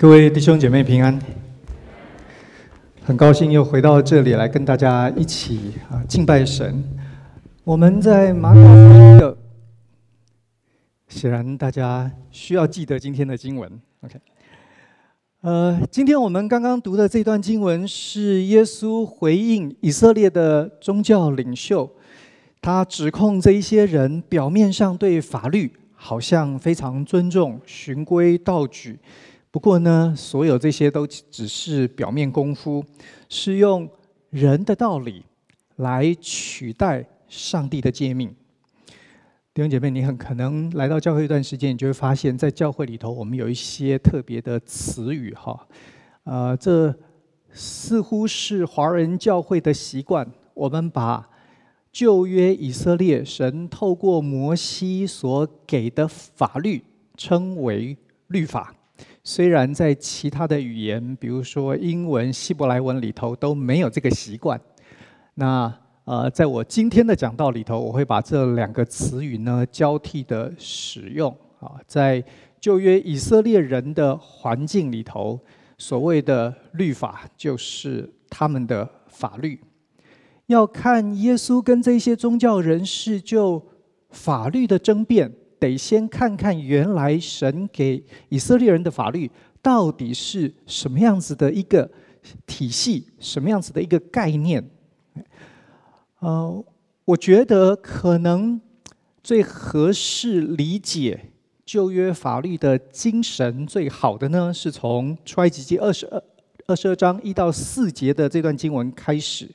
各位弟兄姐妹平安，很高兴又回到这里来跟大家一起啊敬拜神。我们在马可福音的，显然大家需要记得今天的经文。OK，呃，今天我们刚刚读的这段经文是耶稣回应以色列的宗教领袖，他指控这一些人表面上对法律好像非常尊重、循规蹈矩。不过呢，所有这些都只是表面功夫，是用人的道理来取代上帝的诫命。弟兄姐妹，你很可能来到教会一段时间，你就会发现，在教会里头，我们有一些特别的词语，哈，呃，这似乎是华人教会的习惯。我们把旧约以色列神透过摩西所给的法律称为律法。虽然在其他的语言，比如说英文、希伯来文里头都没有这个习惯，那呃，在我今天的讲道里头，我会把这两个词语呢交替的使用啊。在旧约以色列人的环境里头，所谓的律法就是他们的法律。要看耶稣跟这些宗教人士就法律的争辩。得先看看原来神给以色列人的法律到底是什么样子的一个体系，什么样子的一个概念。呃，我觉得可能最合适理解旧约法律的精神最好的呢，是从出埃及记二十二二十二章一到四节的这段经文开始。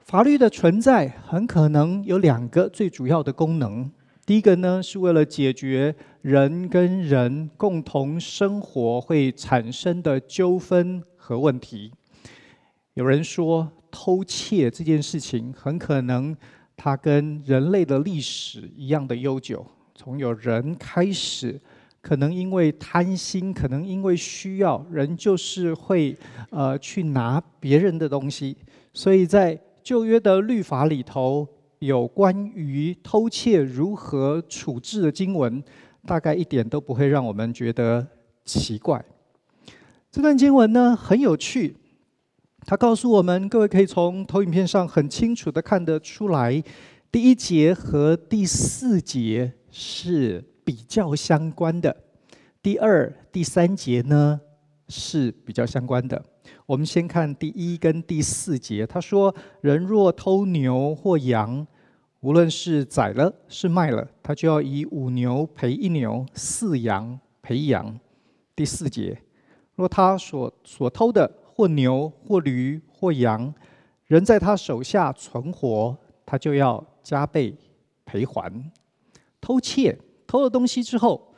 法律的存在很可能有两个最主要的功能。第一个呢，是为了解决人跟人共同生活会产生的纠纷和问题。有人说，偷窃这件事情很可能它跟人类的历史一样的悠久。从有人开始，可能因为贪心，可能因为需要，人就是会呃去拿别人的东西。所以在旧约的律法里头。有关于偷窃如何处置的经文，大概一点都不会让我们觉得奇怪。这段经文呢，很有趣，它告诉我们，各位可以从投影片上很清楚的看得出来，第一节和第四节是比较相关的，第二、第三节呢是比较相关的。我们先看第一跟第四节，他说：“人若偷牛或羊。”无论是宰了是卖了，他就要以五牛赔一牛，四羊赔一羊。第四节，若他所所偷的或牛或驴或羊，人在他手下存活，他就要加倍赔还。偷窃偷了东西之后，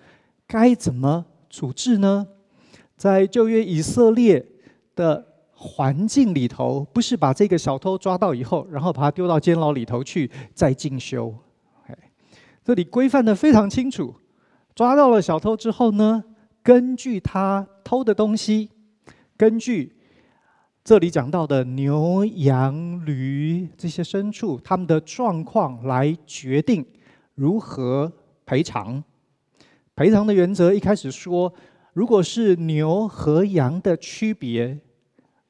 该怎么处置呢？在旧约以色列的。环境里头，不是把这个小偷抓到以后，然后把他丢到监牢里头去再进修。这里规范得非常清楚。抓到了小偷之后呢，根据他偷的东西，根据这里讲到的牛、羊、驴这些牲畜他们的状况来决定如何赔偿。赔偿的原则一开始说，如果是牛和羊的区别。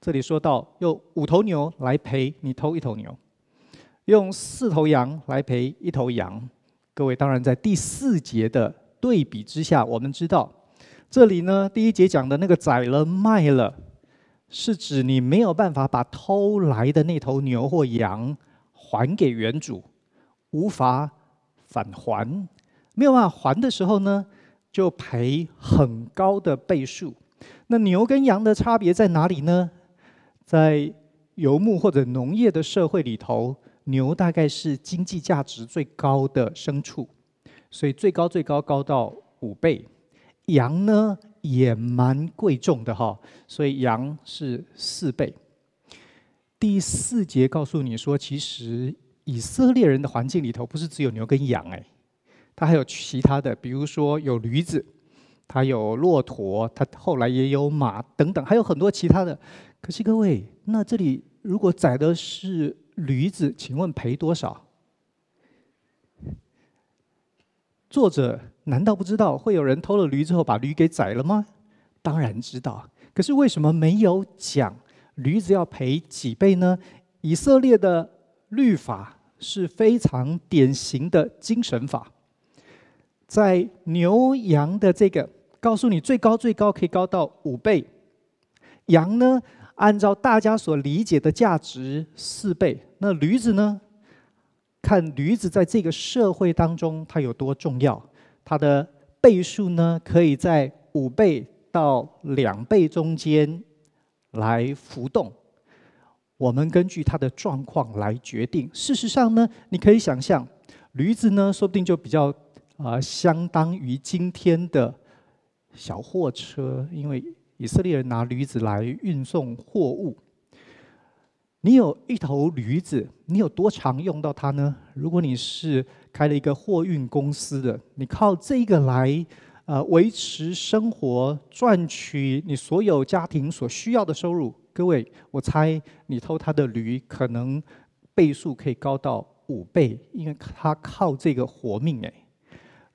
这里说到用五头牛来赔你偷一头牛，用四头羊来赔一头羊。各位当然在第四节的对比之下，我们知道这里呢，第一节讲的那个宰了卖了，是指你没有办法把偷来的那头牛或羊还给原主，无法返还，没有办法还的时候呢，就赔很高的倍数。那牛跟羊的差别在哪里呢？在游牧或者农业的社会里头，牛大概是经济价值最高的牲畜，所以最高最高高到五倍。羊呢也蛮贵重的哈，所以羊是四倍。第四节告诉你说，其实以色列人的环境里头不是只有牛跟羊哎，它还有其他的，比如说有驴子，它有骆驼，它后来也有马等等，还有很多其他的。可是各位，那这里如果宰的是驴子，请问赔多少？作者难道不知道会有人偷了驴之后把驴给宰了吗？当然知道。可是为什么没有讲驴子要赔几倍呢？以色列的律法是非常典型的精神法，在牛羊的这个告诉你最高最高可以高到五倍，羊呢，按照大家所理解的价值四倍，那驴子呢？看驴子在这个社会当中它有多重要，它的倍数呢，可以在五倍。到两倍中间来浮动，我们根据它的状况来决定。事实上呢，你可以想象，驴子呢，说不定就比较啊、呃，相当于今天的小货车，因为以色列人拿驴子来运送货物。你有一头驴子，你有多常用到它呢？如果你是开了一个货运公司的，你靠这个来。呃，维持生活，赚取你所有家庭所需要的收入。各位，我猜你偷他的驴，可能倍数可以高到五倍，因为他靠这个活命。哎，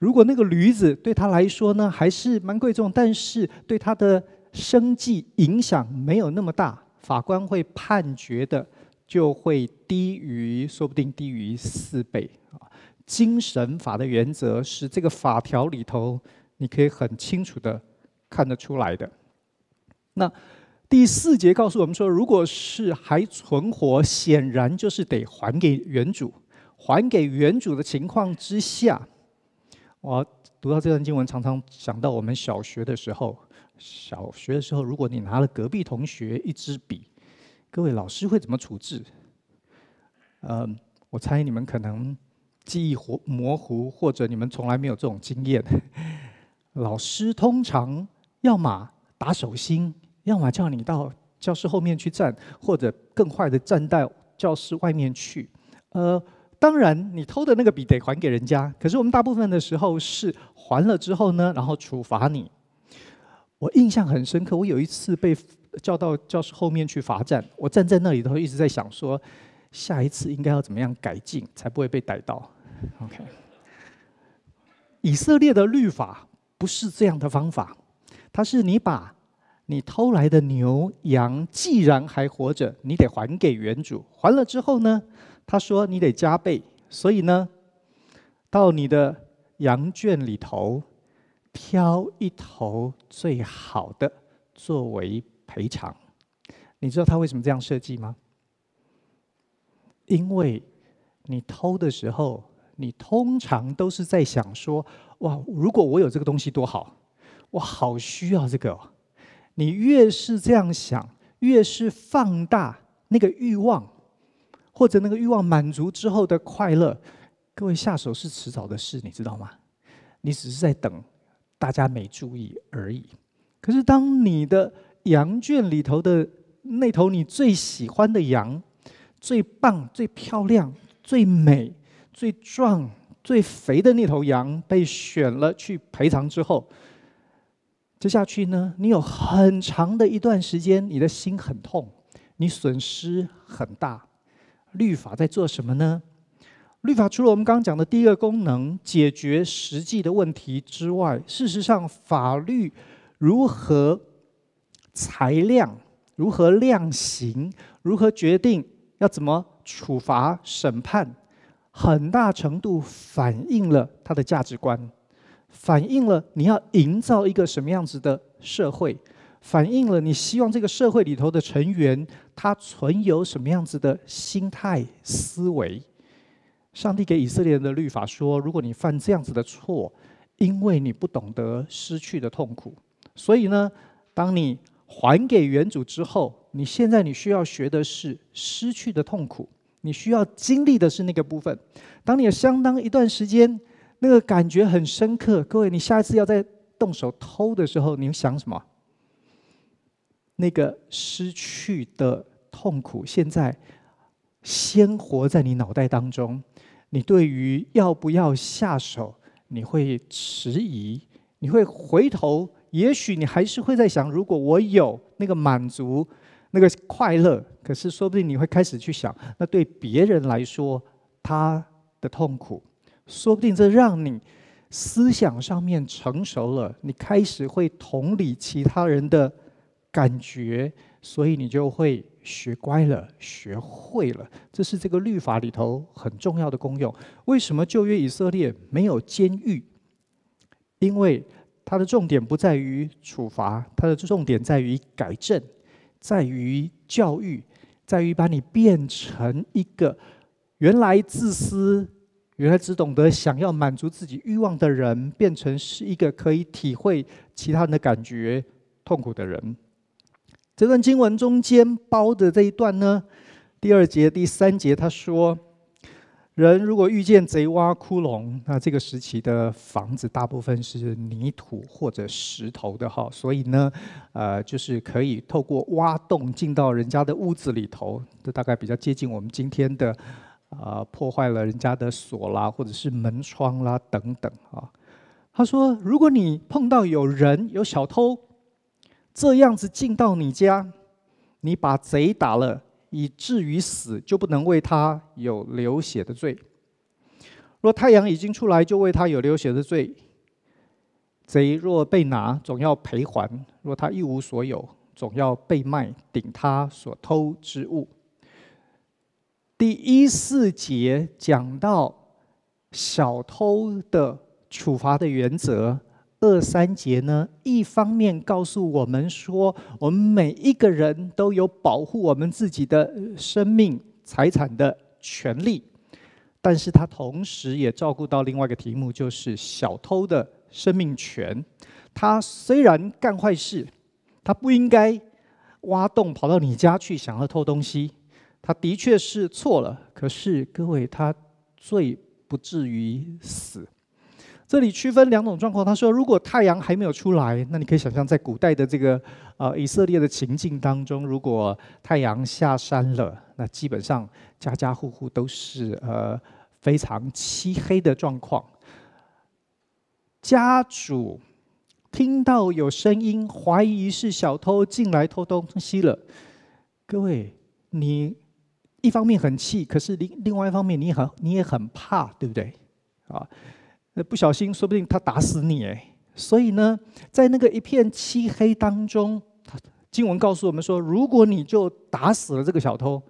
如果那个驴子对他来说呢，还是蛮贵重，但是对他的生计影响没有那么大，法官会判决的就会低于，说不定低于四倍啊。精神法的原则是这个法条里头。你可以很清楚的看得出来的。那第四节告诉我们说，如果是还存活，显然就是得还给原主。还给原主的情况之下，我读到这段经文，常常想到我们小学的时候。小学的时候，如果你拿了隔壁同学一支笔，各位老师会怎么处置？嗯，我猜你们可能记忆模糊，或者你们从来没有这种经验。老师通常要么打手心，要么叫你到教室后面去站，或者更坏的站到教室外面去。呃，当然你偷的那个笔得还给人家，可是我们大部分的时候是还了之后呢，然后处罚你。我印象很深刻，我有一次被叫到教室后面去罚站，我站在那里头一直在想说，下一次应该要怎么样改进，才不会被逮到。OK，以色列的律法。不是这样的方法，它是你把你偷来的牛羊，既然还活着，你得还给原主。还了之后呢，他说你得加倍，所以呢，到你的羊圈里头挑一头最好的作为赔偿。你知道他为什么这样设计吗？因为你偷的时候。你通常都是在想说：“哇，如果我有这个东西多好，我好需要这个。”你越是这样想，越是放大那个欲望，或者那个欲望满足之后的快乐。各位下手是迟早的事，你知道吗？你只是在等大家没注意而已。可是，当你的羊圈里头的那头你最喜欢的羊，最棒、最漂亮、最美。最壮、最肥的那头羊被选了去赔偿之后，接下去呢，你有很长的一段时间，你的心很痛，你损失很大。律法在做什么呢？律法除了我们刚刚讲的第一个功能，解决实际的问题之外，事实上，法律如何裁量、如何量刑、如何决定要怎么处罚、审判。很大程度反映了他的价值观，反映了你要营造一个什么样子的社会，反映了你希望这个社会里头的成员他存有什么样子的心态思维。上帝给以色列人的律法说：如果你犯这样子的错，因为你不懂得失去的痛苦，所以呢，当你还给原主之后，你现在你需要学的是失去的痛苦。你需要经历的是那个部分。当你有相当一段时间，那个感觉很深刻。各位，你下一次要再动手偷的时候，你会想什么？那个失去的痛苦，现在鲜活在你脑袋当中。你对于要不要下手，你会迟疑，你会回头。也许你还是会在想：如果我有那个满足。那个快乐，可是说不定你会开始去想，那对别人来说，他的痛苦，说不定这让你思想上面成熟了，你开始会同理其他人的感觉，所以你就会学乖了，学会了。这是这个律法里头很重要的功用。为什么旧约以色列没有监狱？因为它的重点不在于处罚，它的重点在于改正，在于教育，在于把你变成一个原来自私、原来只懂得想要满足自己欲望的人，变成是一个可以体会其他人的感觉、痛苦的人。这段经文中间包的这一段呢，第二节、第三节，他说。人如果遇见贼挖窟窿，那这个时期的房子大部分是泥土或者石头的哈，所以呢，呃，就是可以透过挖洞进到人家的屋子里头，这大概比较接近我们今天的，啊，破坏了人家的锁啦，或者是门窗啦等等啊。他说，如果你碰到有人有小偷这样子进到你家，你把贼打了。以至于死，就不能为他有流血的罪。若太阳已经出来，就为他有流血的罪。贼若被拿，总要赔还；若他一无所有，总要被卖，顶他所偷之物。第一四节讲到小偷的处罚的原则。二三节呢，一方面告诉我们说，我们每一个人都有保护我们自己的生命财产的权利，但是他同时也照顾到另外一个题目，就是小偷的生命权。他虽然干坏事，他不应该挖洞跑到你家去想要偷东西，他的确是错了。可是各位，他罪不至于死。这里区分两种状况。他说，如果太阳还没有出来，那你可以想象，在古代的这个呃以色列的情境当中，如果太阳下山了，那基本上家家户户都是呃非常漆黑的状况。家主听到有声音，怀疑是小偷进来偷东西了。各位，你一方面很气，可是另另外一方面你很你也很怕，对不对？啊。那不小心，说不定他打死你哎！所以呢，在那个一片漆黑当中，经文告诉我们说，如果你就打死了这个小偷，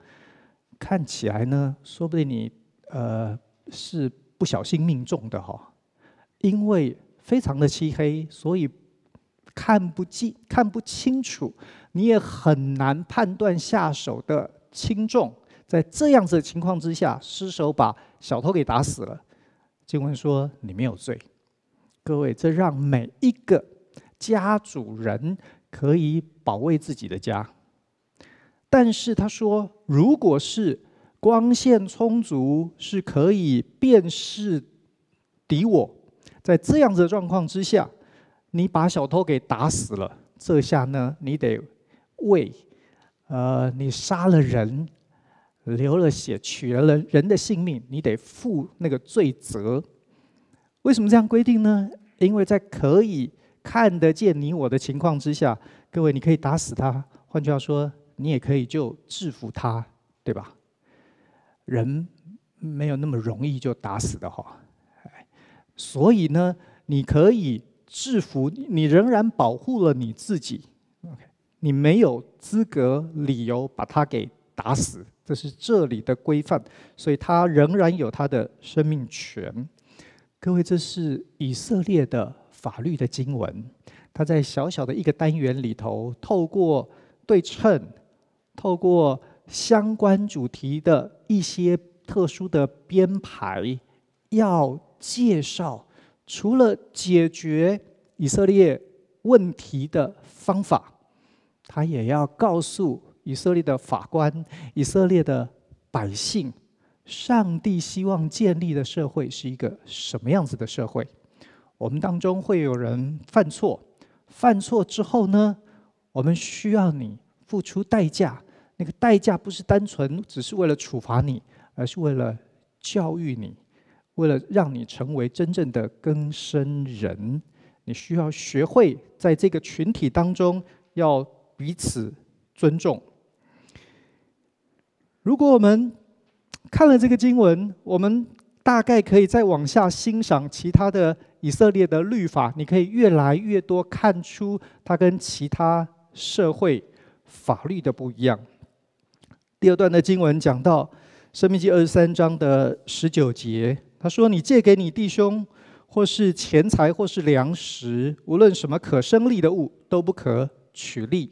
看起来呢，说不定你呃是不小心命中的哈，因为非常的漆黑，所以看不见、看不清楚，你也很难判断下手的轻重。在这样子的情况之下，失手把小偷给打死了。经文说你没有罪，各位，这让每一个家主人可以保卫自己的家。但是他说，如果是光线充足，是可以辨识敌我，在这样子的状况之下，你把小偷给打死了，这下呢，你得为呃，你杀了人。流了血，取了人人的性命，你得负那个罪责。为什么这样规定呢？因为在可以看得见你我的情况之下，各位，你可以打死他。换句话说，你也可以就制服他，对吧？人没有那么容易就打死的哈。所以呢，你可以制服，你仍然保护了你自己。OK，你没有资格、理由把他给打死。这是这里的规范，所以他仍然有他的生命权。各位，这是以色列的法律的经文，他在小小的一个单元里头，透过对称，透过相关主题的一些特殊的编排，要介绍除了解决以色列问题的方法，他也要告诉。以色列的法官，以色列的百姓，上帝希望建立的社会是一个什么样子的社会？我们当中会有人犯错，犯错之后呢，我们需要你付出代价。那个代价不是单纯只是为了处罚你，而是为了教育你，为了让你成为真正的更生人。你需要学会在这个群体当中要彼此尊重。如果我们看了这个经文，我们大概可以再往下欣赏其他的以色列的律法，你可以越来越多看出它跟其他社会法律的不一样。第二段的经文讲到《申命记》二十三章的十九节，他说：“你借给你弟兄，或是钱财，或是粮食，无论什么可生利的物，都不可取利。”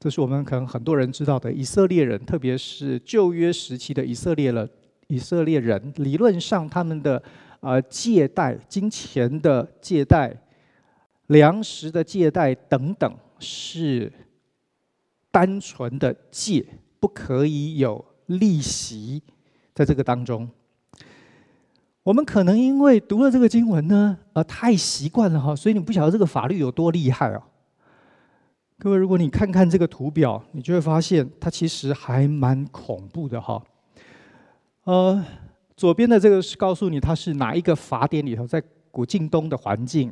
这是我们可能很多人知道的。以色列人，特别是旧约时期的以色列人，以色列人理论上他们的呃借贷、金钱的借贷、粮食的借贷等等，是单纯的借，不可以有利息在这个当中。我们可能因为读了这个经文呢，呃，太习惯了哈，所以你不晓得这个法律有多厉害啊。各位，如果你看看这个图表，你就会发现它其实还蛮恐怖的哈。呃，左边的这个是告诉你它是哪一个法典里头，在古近东的环境，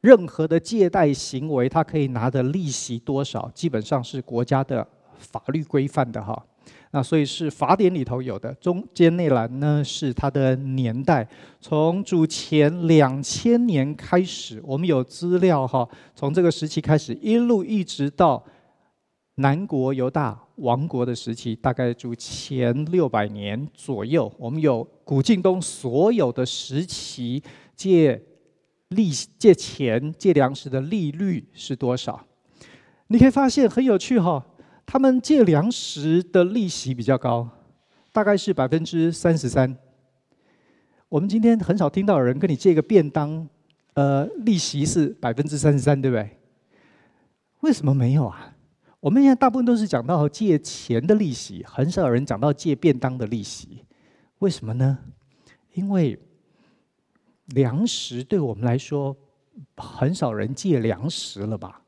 任何的借贷行为，它可以拿的利息多少，基本上是国家的法律规范的哈。那所以是法典里头有的，中间那栏呢是它的年代，从主前两千年开始，我们有资料哈，从这个时期开始，一路一直到南国犹大王国的时期，大概主前六百年左右，我们有古近东所有的时期借利借钱借粮食的利率是多少？你可以发现很有趣哈。他们借粮食的利息比较高，大概是百分之三十三。我们今天很少听到有人跟你借个便当，呃，利息是百分之三十三，对不对？为什么没有啊？我们现在大部分都是讲到借钱的利息，很少有人讲到借便当的利息。为什么呢？因为粮食对我们来说，很少人借粮食了吧？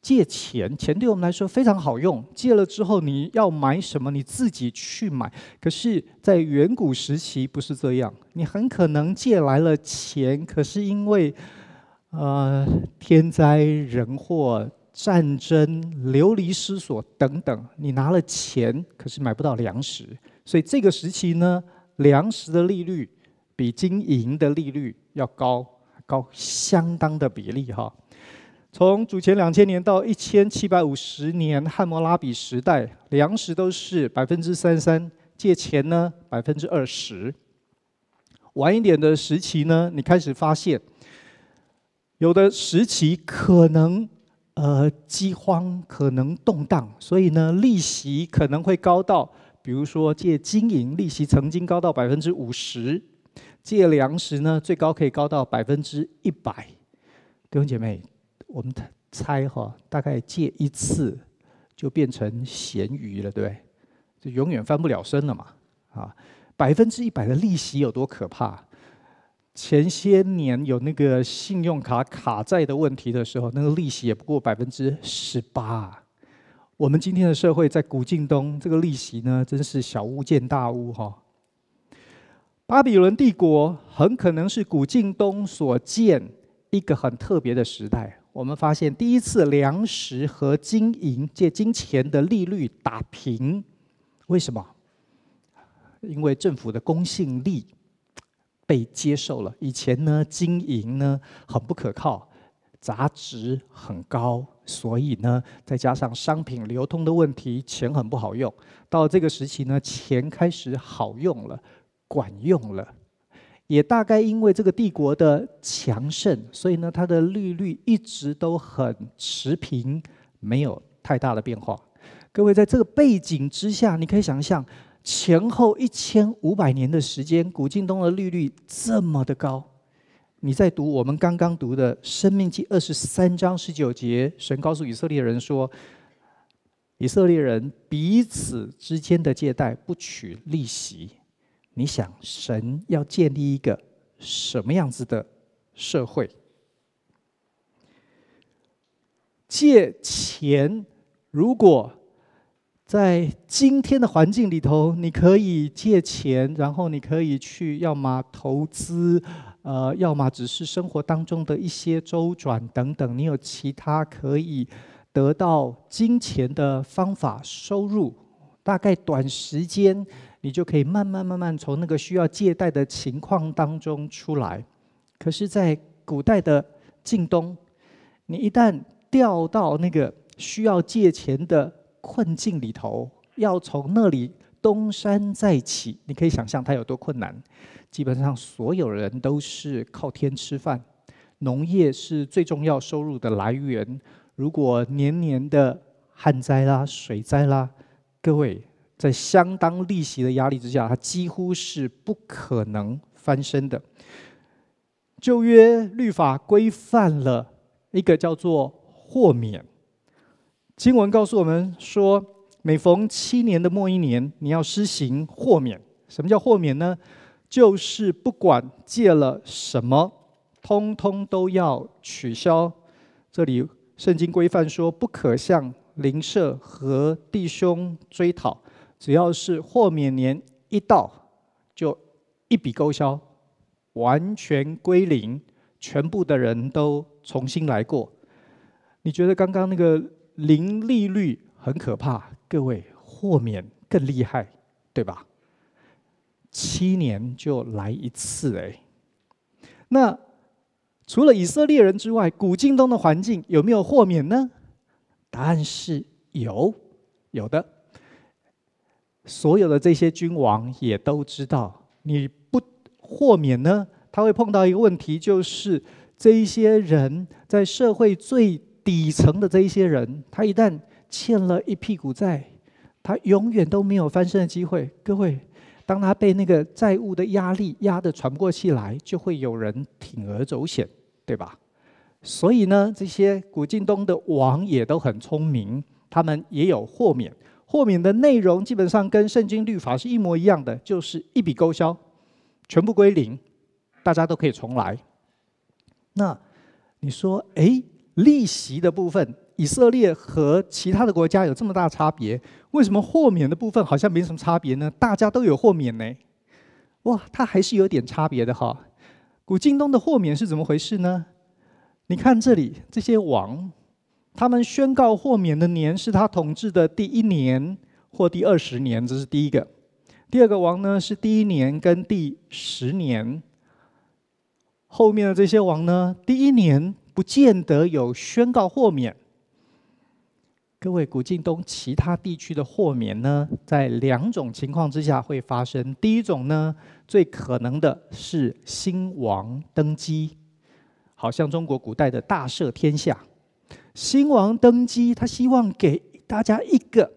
借钱，钱对我们来说非常好用。借了之后，你要买什么，你自己去买。可是，在远古时期不是这样，你很可能借来了钱，可是因为呃天灾人祸、战争、流离失所等等，你拿了钱，可是买不到粮食。所以这个时期呢，粮食的利率比金银的利率要高，高相当的比例哈。从主前两千年到一千七百五十年汉谟拉比时代，粮食都是百分之三三，借钱呢百分之二十。晚一点的时期呢，你开始发现，有的时期可能呃饥荒，可能动荡，所以呢利息可能会高到，比如说借金银利息曾经高到百分之五十，借粮食呢最高可以高到百分之一百。弟兄姐妹。我们猜哈，大概借一次就变成咸鱼了，对？就永远翻不了身了嘛！啊，百分之一百的利息有多可怕？前些年有那个信用卡卡债的问题的时候，那个利息也不过百分之十八。我们今天的社会在古晋东，这个利息呢，真是小巫见大巫哈。巴比伦帝国很可能是古晋东所建一个很特别的时代。我们发现，第一次粮食和金银借金钱的利率打平，为什么？因为政府的公信力被接受了。以前呢，金银呢很不可靠，杂质很高，所以呢，再加上商品流通的问题，钱很不好用。到这个时期呢，钱开始好用了，管用了。也大概因为这个帝国的强盛，所以呢，它的利率一直都很持平，没有太大的变化。各位，在这个背景之下，你可以想象前后一千五百年的时间，古近东的利率这么的高。你在读我们刚刚读的《生命记》二十三章十九节，神告诉以色列人说：以色列人彼此之间的借贷不取利息。你想，神要建立一个什么样子的社会？借钱，如果在今天的环境里头，你可以借钱，然后你可以去，要么投资，呃，要么只是生活当中的一些周转等等，你有其他可以得到金钱的方法收入，大概短时间。你就可以慢慢慢慢从那个需要借贷的情况当中出来。可是，在古代的晋东，你一旦掉到那个需要借钱的困境里头，要从那里东山再起，你可以想象它有多困难。基本上，所有人都是靠天吃饭，农业是最重要收入的来源。如果年年的旱灾啦、水灾啦，各位在相当利息的压力之下，它几乎是不可能翻身的。旧约律法规范了一个叫做豁免。经文告诉我们说，每逢七年的末一年，你要施行豁免。什么叫豁免呢？就是不管借了什么，通通都要取消。这里圣经规范说，不可向邻舍和弟兄追讨，只要是豁免年一到，就一笔勾销，完全归零，全部的人都重新来过。你觉得刚刚那个零利率很可怕？各位，豁免更厉害，对吧？七年就来一次哎，那除了以色列人之外，古近东的环境有没有豁免呢？答案是有，有的。所有的这些君王也都知道，你不豁免呢，他会碰到一个问题，就是这一些人在社会最底层的这一些人，他一旦欠了一屁股债，他永远都没有翻身的机会。各位。当他被那个债务的压力压得喘不过气来，就会有人铤而走险，对吧？所以呢，这些古晋东的王也都很聪明，他们也有豁免。豁免的内容基本上跟圣经律法是一模一样的，就是一笔勾销，全部归零，大家都可以重来。那你说，哎，利息的部分？以色列和其他的国家有这么大差别，为什么豁免的部分好像没什么差别呢？大家都有豁免呢，哇，它还是有点差别的哈。古近东的豁免是怎么回事呢？你看这里这些王，他们宣告豁免的年是他统治的第一年或第二十年，这是第一个。第二个王呢是第一年跟第十年，后面的这些王呢，第一年不见得有宣告豁免。各位，古近东其他地区的豁免呢，在两种情况之下会发生。第一种呢，最可能的是新王登基，好像中国古代的大赦天下。新王登基，他希望给大家一个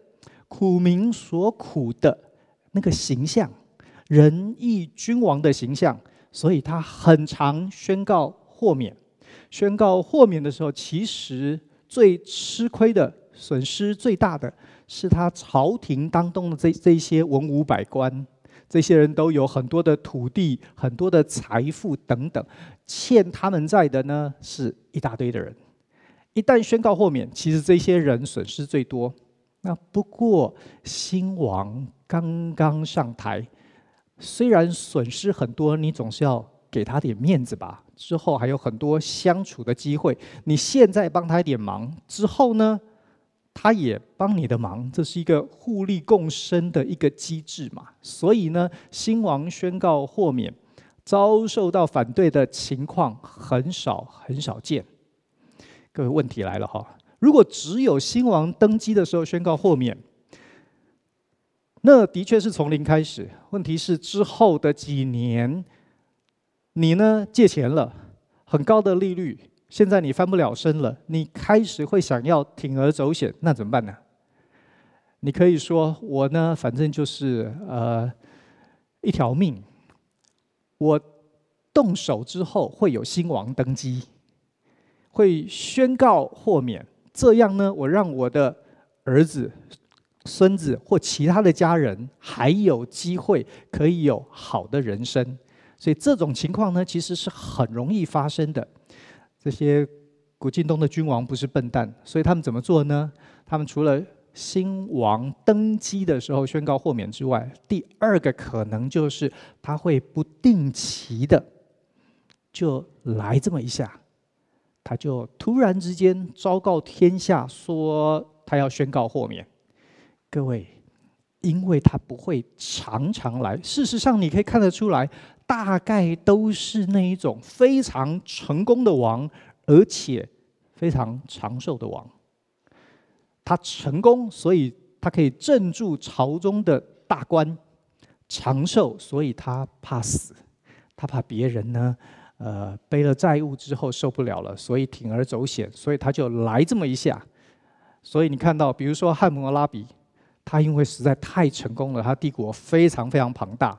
苦民所苦的那个形象，仁义君王的形象，所以他很常宣告豁免。宣告豁免的时候，其实最吃亏的。损失最大的是他朝廷当中的这这些文武百官，这些人都有很多的土地、很多的财富等等，欠他们债的呢是一大堆的人。一旦宣告豁免，其实这些人损失最多。那不过新王刚刚上台，虽然损失很多，你总是要给他点面子吧。之后还有很多相处的机会，你现在帮他一点忙，之后呢？他也帮你的忙，这是一个互利共生的一个机制嘛。所以呢，新王宣告豁免，遭受到反对的情况很少很少见。各位，问题来了哈，如果只有新王登基的时候宣告豁免，那的确是从零开始。问题是之后的几年，你呢借钱了，很高的利率。现在你翻不了身了，你开始会想要铤而走险，那怎么办呢？你可以说我呢，反正就是呃一条命，我动手之后会有新王登基，会宣告豁免，这样呢，我让我的儿子、孙子或其他的家人还有机会可以有好的人生，所以这种情况呢，其实是很容易发生的。这些古近东的君王不是笨蛋，所以他们怎么做呢？他们除了新王登基的时候宣告豁免之外，第二个可能就是他会不定期的就来这么一下，他就突然之间昭告天下说他要宣告豁免。各位，因为他不会常常来。事实上，你可以看得出来，大概都是那一种非常成功的王，而且非常长寿的王。他成功，所以他可以镇住朝中的大官；长寿，所以他怕死，他怕别人呢，呃，背了债务之后受不了了，所以铤而走险，所以他就来这么一下。所以你看到，比如说汉谟拉比，他因为实在太成功了，他帝国非常非常庞大，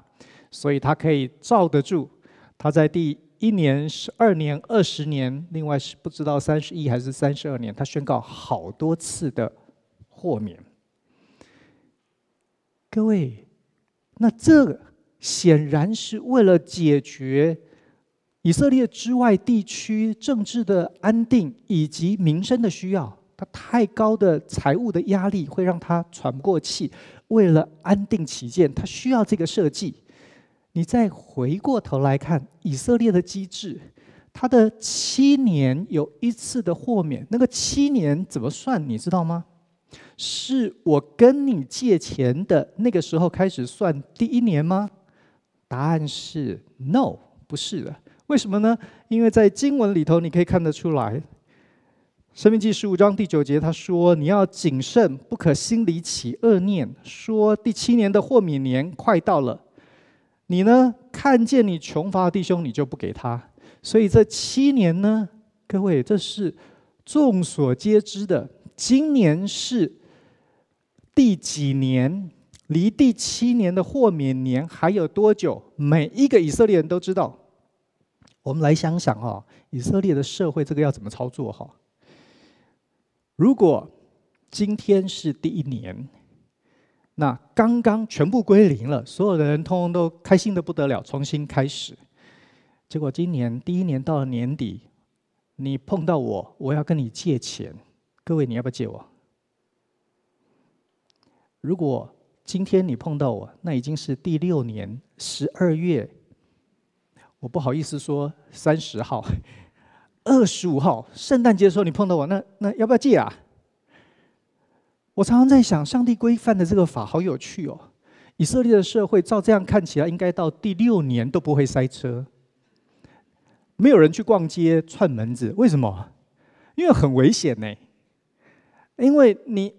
所以他可以罩得住。他在第一年、十二年、二十年，另外是不知道三十一还是三十二年，他宣告好多次的豁免。各位，那这个显然是为了解决以色列之外地区政治的安定以及民生的需要。他太高的财务的压力会让他喘不过气，为了安定起见，他需要这个设计。你再回过头来看以色列的机制，他的七年有一次的豁免，那个七年怎么算？你知道吗？是我跟你借钱的那个时候开始算第一年吗？答案是 no，不是的。为什么呢？因为在经文里头你可以看得出来。申命记十五章第九节，他说：“你要谨慎，不可心里起恶念，说第七年的豁免年快到了，你呢，看见你穷乏弟兄，你就不给他。所以这七年呢，各位，这是众所皆知的。今年是第几年？离第七年的豁免年还有多久？每一个以色列人都知道。我们来想想哈，以色列的社会这个要怎么操作哈？”如果今天是第一年，那刚刚全部归零了，所有的人通通都开心的不得了，重新开始。结果今年第一年到了年底，你碰到我，我要跟你借钱，各位你要不要借我？如果今天你碰到我，那已经是第六年十二月，我不好意思说三十号。二十五号圣诞节的时候，你碰到我，那那要不要借啊？我常常在想，上帝规范的这个法好有趣哦。以色列的社会照这样看起来，应该到第六年都不会塞车，没有人去逛街串门子。为什么？因为很危险呢。因为你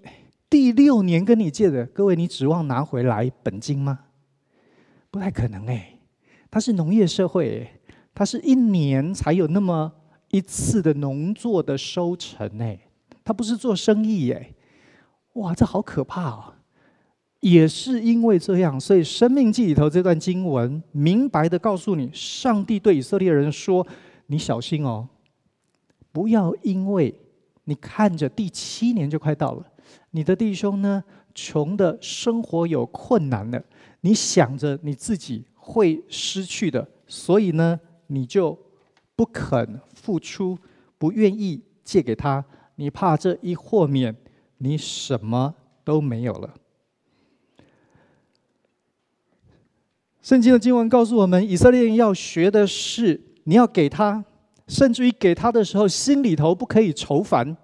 第六年跟你借的，各位，你指望拿回来本金吗？不太可能哎。它是农业社会，它是一年才有那么。一次的农作的收成，哎，他不是做生意，哎，哇，这好可怕啊！也是因为这样，所以《生命记》里头这段经文明白的告诉你，上帝对以色列人说：“你小心哦，不要因为你看着第七年就快到了，你的弟兄呢，穷的生活有困难了，你想着你自己会失去的，所以呢，你就不肯。”付出不愿意借给他，你怕这一豁免，你什么都没有了。圣经的经文告诉我们，以色列人要学的是，你要给他，甚至于给他的时候，心里头不可以愁烦。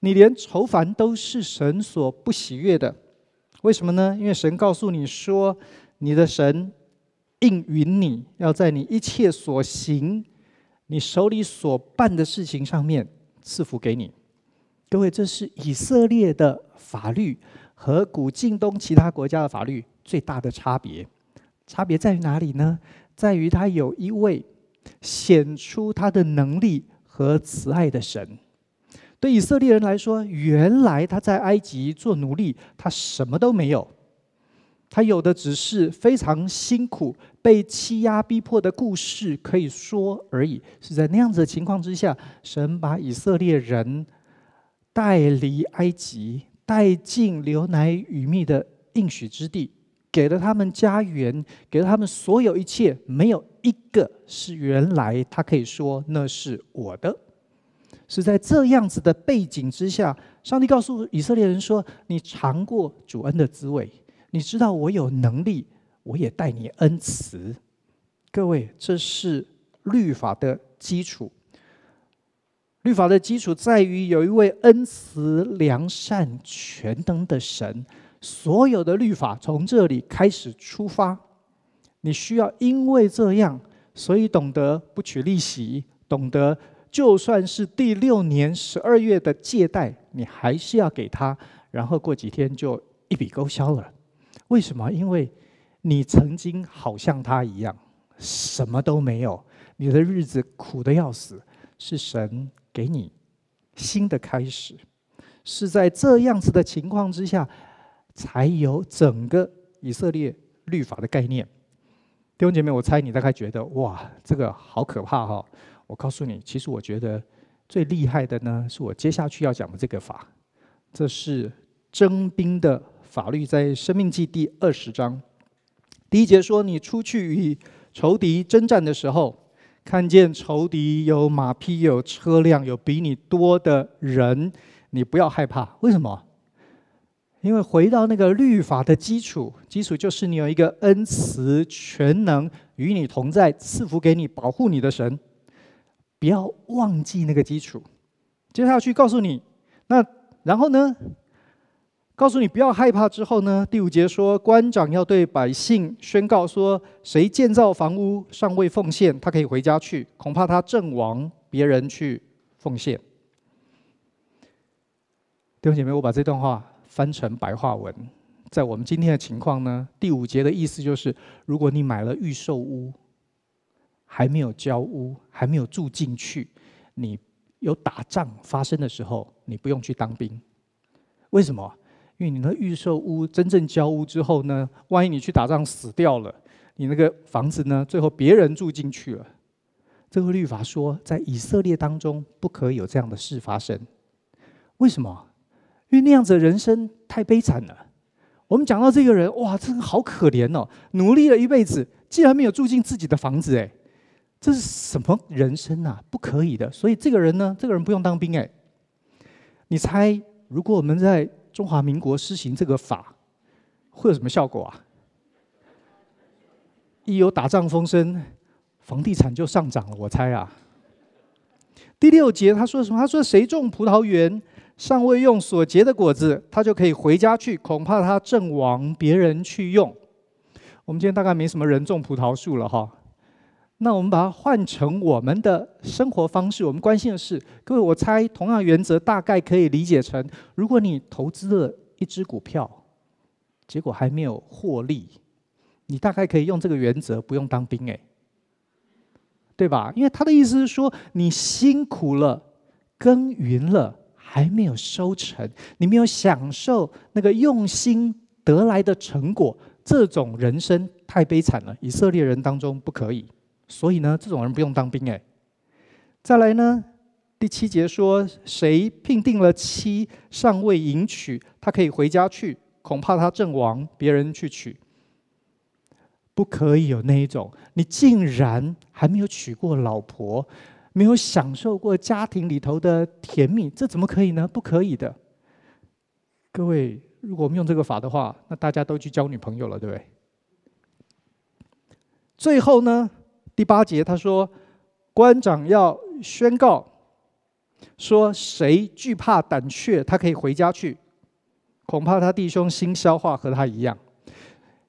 你连愁烦都是神所不喜悦的。为什么呢？因为神告诉你说，你的神应允你，要在你一切所行。你手里所办的事情上面赐福给你，各位，这是以色列的法律和古近东其他国家的法律最大的差别。差别在于哪里呢？在于他有一位显出他的能力和慈爱的神。对以色列人来说，原来他在埃及做奴隶，他什么都没有。他有的只是非常辛苦、被欺压逼迫的故事可以说而已。是在那样子的情况之下，神把以色列人带离埃及，带进流奶与蜜的应许之地，给了他们家园，给了他们所有一切，没有一个是原来他可以说那是我的。是在这样子的背景之下，上帝告诉以色列人说：“你尝过主恩的滋味。”你知道我有能力，我也待你恩慈。各位，这是律法的基础。律法的基础在于有一位恩慈、良善、全能的神，所有的律法从这里开始出发。你需要因为这样，所以懂得不取利息，懂得就算是第六年十二月的借贷，你还是要给他，然后过几天就一笔勾销了。为什么？因为你曾经好像他一样，什么都没有，你的日子苦得要死，是神给你新的开始，是在这样子的情况之下，才有整个以色列律法的概念。弟兄姐妹，我猜你大概觉得哇，这个好可怕哈！我告诉你，其实我觉得最厉害的呢，是我接下去要讲的这个法，这是征兵的法律，在生命记第二十章第一节说：你出去与仇敌征战的时候，看见仇敌有马匹、有车辆、有比你多的人，你不要害怕。为什么？因为回到那个律法的基础，基础就是你有一个恩慈、全能、与你同在、赐福给你、保护你的神。不要忘记那个基础。接下去告诉你，那然后呢？告诉你不要害怕之后呢？第五节说，官长要对百姓宣告说：谁建造房屋尚未奉献，他可以回家去；恐怕他阵亡，别人去奉献。弟兄姐妹，我把这段话。翻成白话文，在我们今天的情况呢，第五节的意思就是：如果你买了预售屋，还没有交屋，还没有住进去，你有打仗发生的时候，你不用去当兵。为什么？因为你的预售屋真正交屋之后呢，万一你去打仗死掉了，你那个房子呢，最后别人住进去了。这个律法说，在以色列当中不可以有这样的事发生。为什么？因为那样子的人生太悲惨了。我们讲到这个人，哇，真的好可怜哦！努力了一辈子，竟然没有住进自己的房子，哎，这是什么人生啊？不可以的。所以这个人呢，这个人不用当兵，哎。你猜，如果我们在中华民国施行这个法，会有什么效果啊？一有打仗风声，房地产就上涨了。我猜啊。第六节他说什么？他说：“谁种葡萄园？”尚未用所结的果子，他就可以回家去，恐怕他阵亡，别人去用。我们今天大概没什么人种葡萄树了哈。那我们把它换成我们的生活方式，我们关心的是，各位，我猜同样原则大概可以理解成：如果你投资了一只股票，结果还没有获利，你大概可以用这个原则，不用当兵诶，对吧？因为他的意思是说，你辛苦了，耕耘了。还没有收成，你没有享受那个用心得来的成果，这种人生太悲惨了。以色列人当中不可以，所以呢，这种人不用当兵。哎，再来呢，第七节说，谁聘定了妻尚未迎娶，他可以回家去，恐怕他阵亡，别人去娶。不可以有那一种，你竟然还没有娶过老婆。没有享受过家庭里头的甜蜜，这怎么可以呢？不可以的。各位，如果我们用这个法的话，那大家都去交女朋友了，对不对？最后呢，第八节他说，官长要宣告说，谁惧怕胆怯，他可以回家去，恐怕他弟兄心消化和他一样。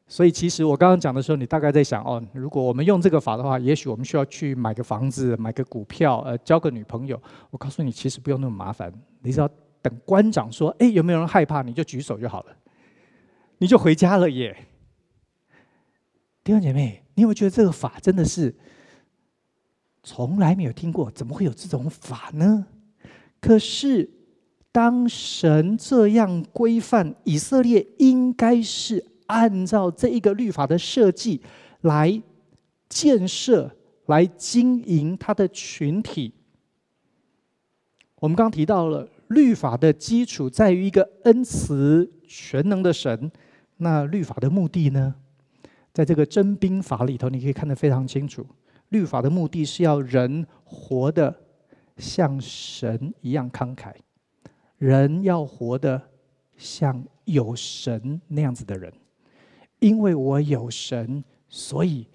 所以，其实我刚刚讲的时候，你大概在想哦，如果我们用这个法的话，也许我们需要去买个房子、买个股票、呃，交个女朋友。我告诉你，其实不用那么麻烦，你只要等官长说：“哎，有没有人害怕？”你就举手就好了，你就回家了耶。弟兄姐妹，你有没有觉得这个法真的是从来没有听过？怎么会有这种法呢？可是，当神这样规范以色列，应该是。按照这一个律法的设计来建设、来经营他的群体。我们刚刚提到了律法的基础在于一个恩慈全能的神。那律法的目的呢？在这个征兵法里头，你可以看得非常清楚。律法的目的是要人活得像神一样慷慨，人要活得像有神那样子的人。因为我有神，所以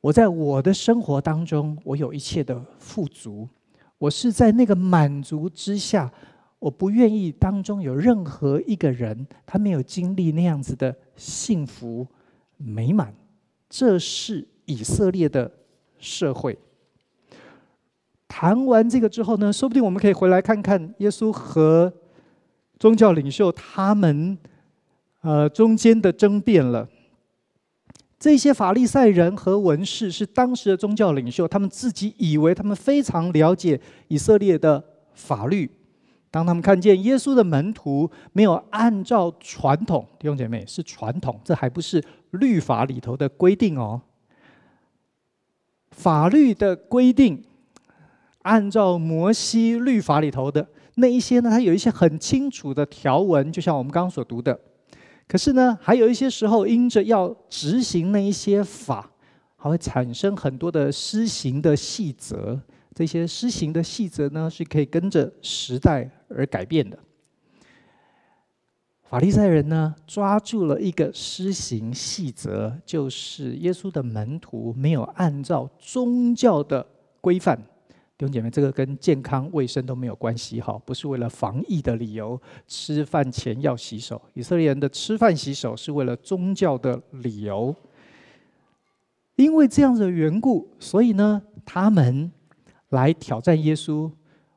我在我的生活当中，我有一切的富足。我是在那个满足之下，我不愿意当中有任何一个人，他没有经历那样子的幸福美满。这是以色列的社会。谈完这个之后呢，说不定我们可以回来看看耶稣和宗教领袖他们呃中间的争辩了。这些法利赛人和文士是当时的宗教领袖，他们自己以为他们非常了解以色列的法律。当他们看见耶稣的门徒没有按照传统，弟兄姐妹，是传统，这还不是律法里头的规定哦。法律的规定，按照摩西律法里头的那一些呢，它有一些很清楚的条文，就像我们刚刚所读的。可是呢，还有一些时候，因着要执行那一些法，还会产生很多的施行的细则。这些施行的细则呢，是可以跟着时代而改变的。法利赛人呢，抓住了一个施行细则，就是耶稣的门徒没有按照宗教的规范。弟兄姐妹，这个跟健康卫生都没有关系哈，不是为了防疫的理由，吃饭前要洗手。以色列人的吃饭洗手是为了宗教的理由。因为这样的缘故，所以呢，他们。来挑战耶稣，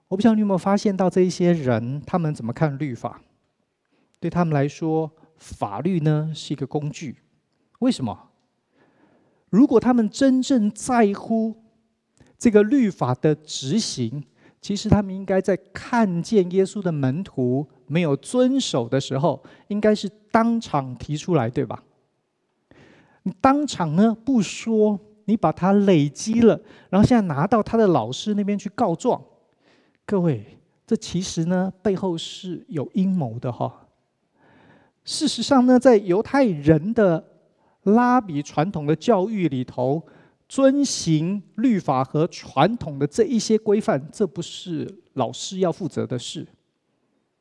我不知道你有没有发现到这一些人，他们怎么看律法？对他们来说，法律呢是一个工具。为什么？如果他们真正在乎这个律法的执行，其实他们应该在看见耶稣的门徒没有遵守的时候，应该是当场提出来，对吧？你当场呢不说。你把它累积了，然后现在拿到他的老师那边去告状。各位，这其实呢背后是有阴谋的哈。事实上呢，在犹太人的拉比传统的教育里头，遵行律法和传统的这一些规范，这不是老师要负责的事，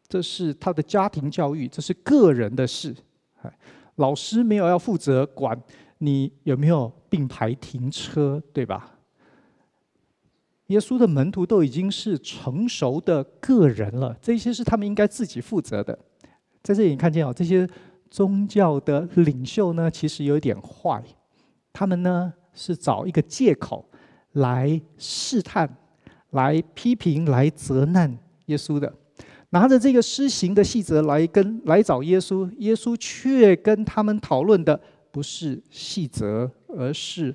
这是他的家庭教育，这是个人的事。老师没有要负责管。你有没有并排停车，对吧？耶稣的门徒都已经是成熟的个人了，这些是他们应该自己负责的。在这里你看见哦，这些宗教的领袖呢，其实有点坏，他们呢是找一个借口来试探、来批评、来责难耶稣的，拿着这个施行的细则来跟来找耶稣，耶稣却跟他们讨论的。不是细则，而是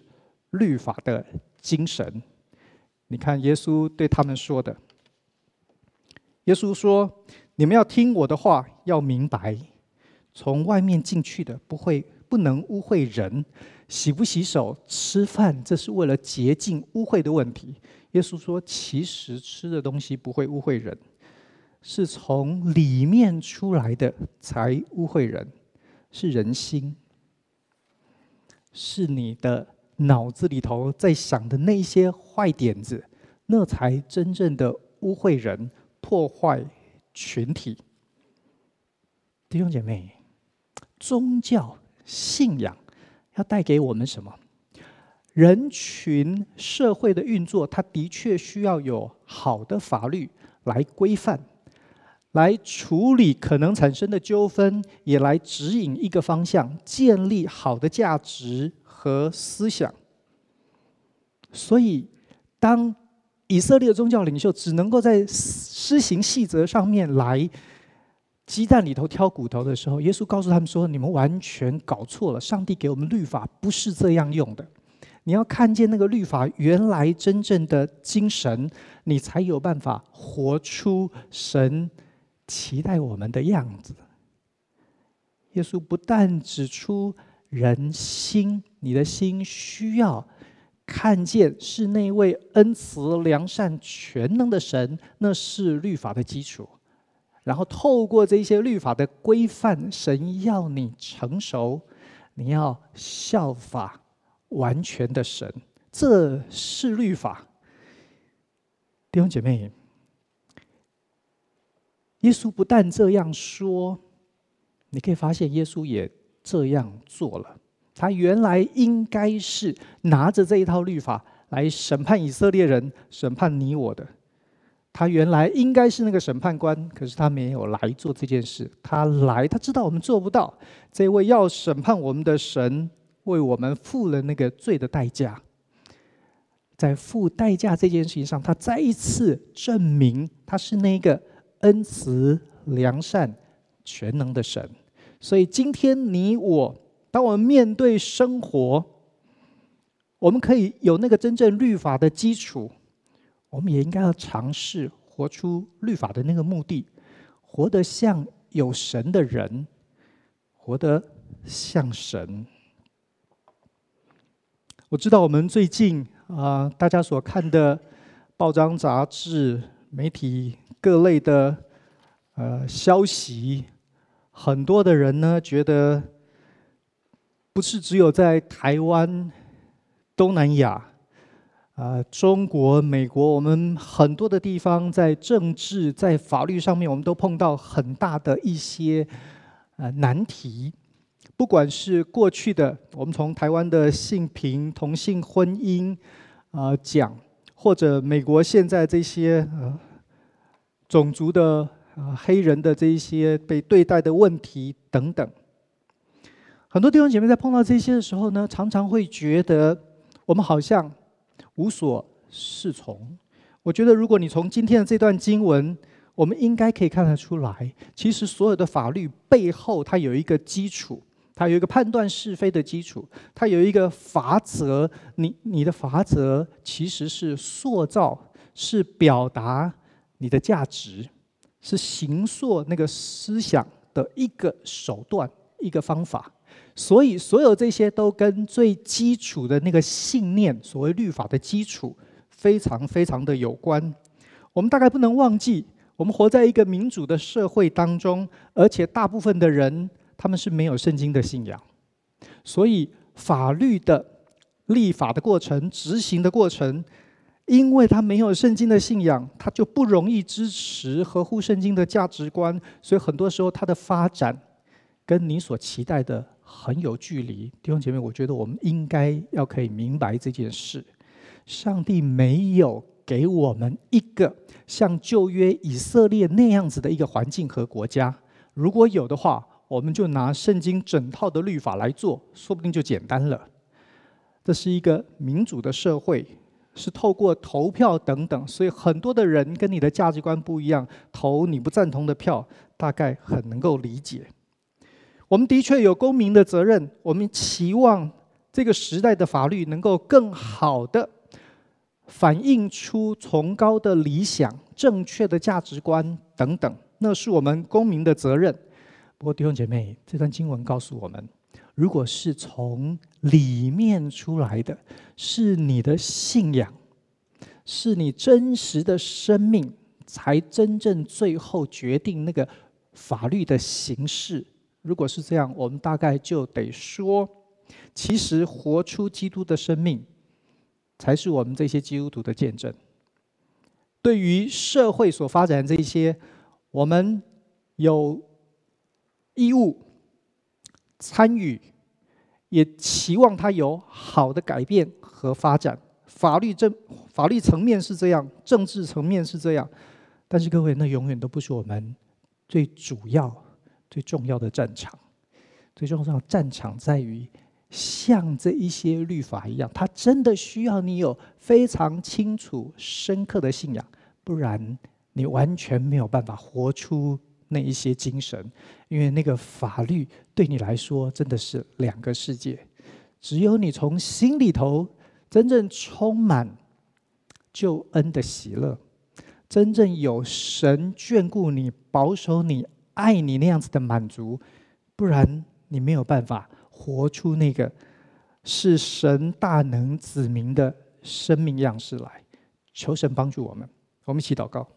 律法的精神。你看，耶稣对他们说的：“耶稣说，你们要听我的话，要明白，从外面进去的不会不能污秽人，洗不洗手、吃饭，这是为了洁净污秽的问题。”耶稣说：“其实吃的东西不会污秽人，是从里面出来的才污秽人，是人心。”是你的脑子里头在想的那些坏点子，那才真正的污秽人，破坏群体。弟兄姐妹，宗教信仰要带给我们什么？人群社会的运作，它的确需要有好的法律来规范，来处理可能产生的纠纷，也来指引一个方向，建立好的价值和思想。所以，当以色列宗教领袖只能够在施行细则上面来鸡蛋里头挑骨头的时候，耶稣告诉他们说：“你们完全搞错了，上帝给我们律法不是这样用的。你要看见那个律法原来真正的精神，你才有办法活出神。”期待我们的样子。耶稣不但指出人心，你的心需要看见是那位恩慈、良善、全能的神，那是律法的基础。然后透过这些律法的规范，神要你成熟，你要效法完全的神，这是律法。弟兄姐妹。耶稣不但这样说，你可以发现耶稣也这样做了。他原来应该是拿着这一套律法来审判以色列人、审判你我的，他原来应该是那个审判官，可是他没有来做这件事。他来，他知道我们做不到。这位要审判我们的神，为我们付了那个罪的代价。在付代价这件事情上，他再一次证明他是那个恩慈、良善、全能的神。所以今天你我，当我们面对生活，我们可以有那个真正律法的基础。我们也应该要尝试活出律法的那个目的，活得像有神的人，活得像神。我知道我们最近啊、大家所看的报章杂志、媒体各类的呃消息，很多的人呢觉得，不是只有在台湾、东南亚。啊、呃，中国、美国，我们很多的地方在政治、在法律上面，我们都碰到很大的一些呃难题。不管是过去的，我们从台湾的性平、同性婚姻啊、讲，或者美国现在这些呃种族的啊、呃、黑人的这一些被对待的问题等等，很多弟兄姐妹在碰到这些的时候呢，常常会觉得我们好像。无所适从。我觉得，如果你从今天的这段经文，我们应该可以看得出来，其实所有的法律背后，它有一个基础，它有一个判断是非的基础，它有一个法则。你你的法则其实是塑造，是表达你的价值，是形塑那个思想的一个手段，一个方法。所以，所有这些都跟最基础的那个信念，所谓律法的基础，非常非常的有关。我们大概不能忘记，我们活在一个民主的社会当中，而且大部分的人他们是没有圣经的信仰，所以法律的立法的过程、执行的过程，因为他没有圣经的信仰，他就不容易支持合乎圣经的价值观，所以很多时候他的发展跟你所期待的。很有距离，弟兄姐妹，我觉得我们应该要可以明白这件事。上帝没有给我们一个像旧约以色列那样子的一个环境和国家。如果有的话，我们就拿圣经整套的律法来做，说不定就简单了。这是一个民主的社会，是透过投票等等，所以很多的人跟你的价值观不一样，投你不赞同的票，大概很能够理解。我们的确有公民的责任，我们期望这个时代的法律能够更好的反映出崇高的理想、正确的价值观等等，那是我们公民的责任。不过弟兄姐妹，这段经文告诉我们，如果是从里面出来的，是你的信仰，是你真实的生命，才真正最后决定那个法律的形式。如果是这样，我们大概就得说，其实活出基督的生命，才是我们这些基督徒的见证。对于社会所发展这些，我们有义务参与，也期望它有好的改变和发展。法律政法律层面是这样，政治层面是这样，但是各位，那永远都不是我们最主要。最重要的战场，最重要战场在于像这一些律法一样，它真的需要你有非常清楚、深刻的信仰，不然你完全没有办法活出那一些精神。因为那个法律对你来说真的是两个世界。只有你从心里头真正充满救恩的喜乐，真正有神眷顾你、保守你。爱你那样子的满足，不然你没有办法活出那个是神大能子民的生命样式来。求神帮助我们，我们一起祷告。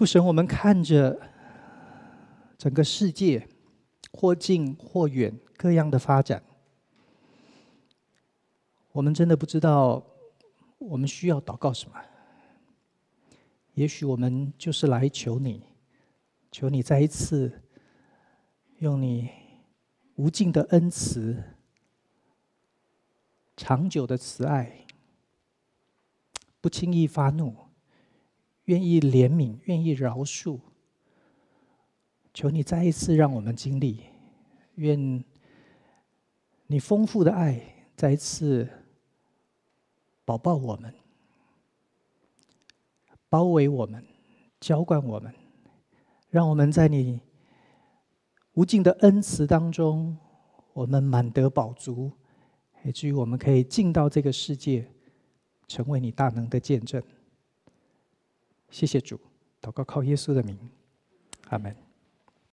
父神，我们看着整个世界或近或远各样的发展，我们真的不知道。我们需要祷告什么？也许我们就是来求你，求你再一次用你无尽的恩慈长久的慈爱，不轻易发怒，愿意怜悯，愿意饶恕。求你再一次让我们经历，愿你丰富的爱再一次保抱我们，包围我们，浇灌我们，让我们在你无尽的恩慈当中，我们满得饱足，以至于我们可以进到这个世界，成为你大能的见证。谢谢主，祷告靠耶稣的名，阿门。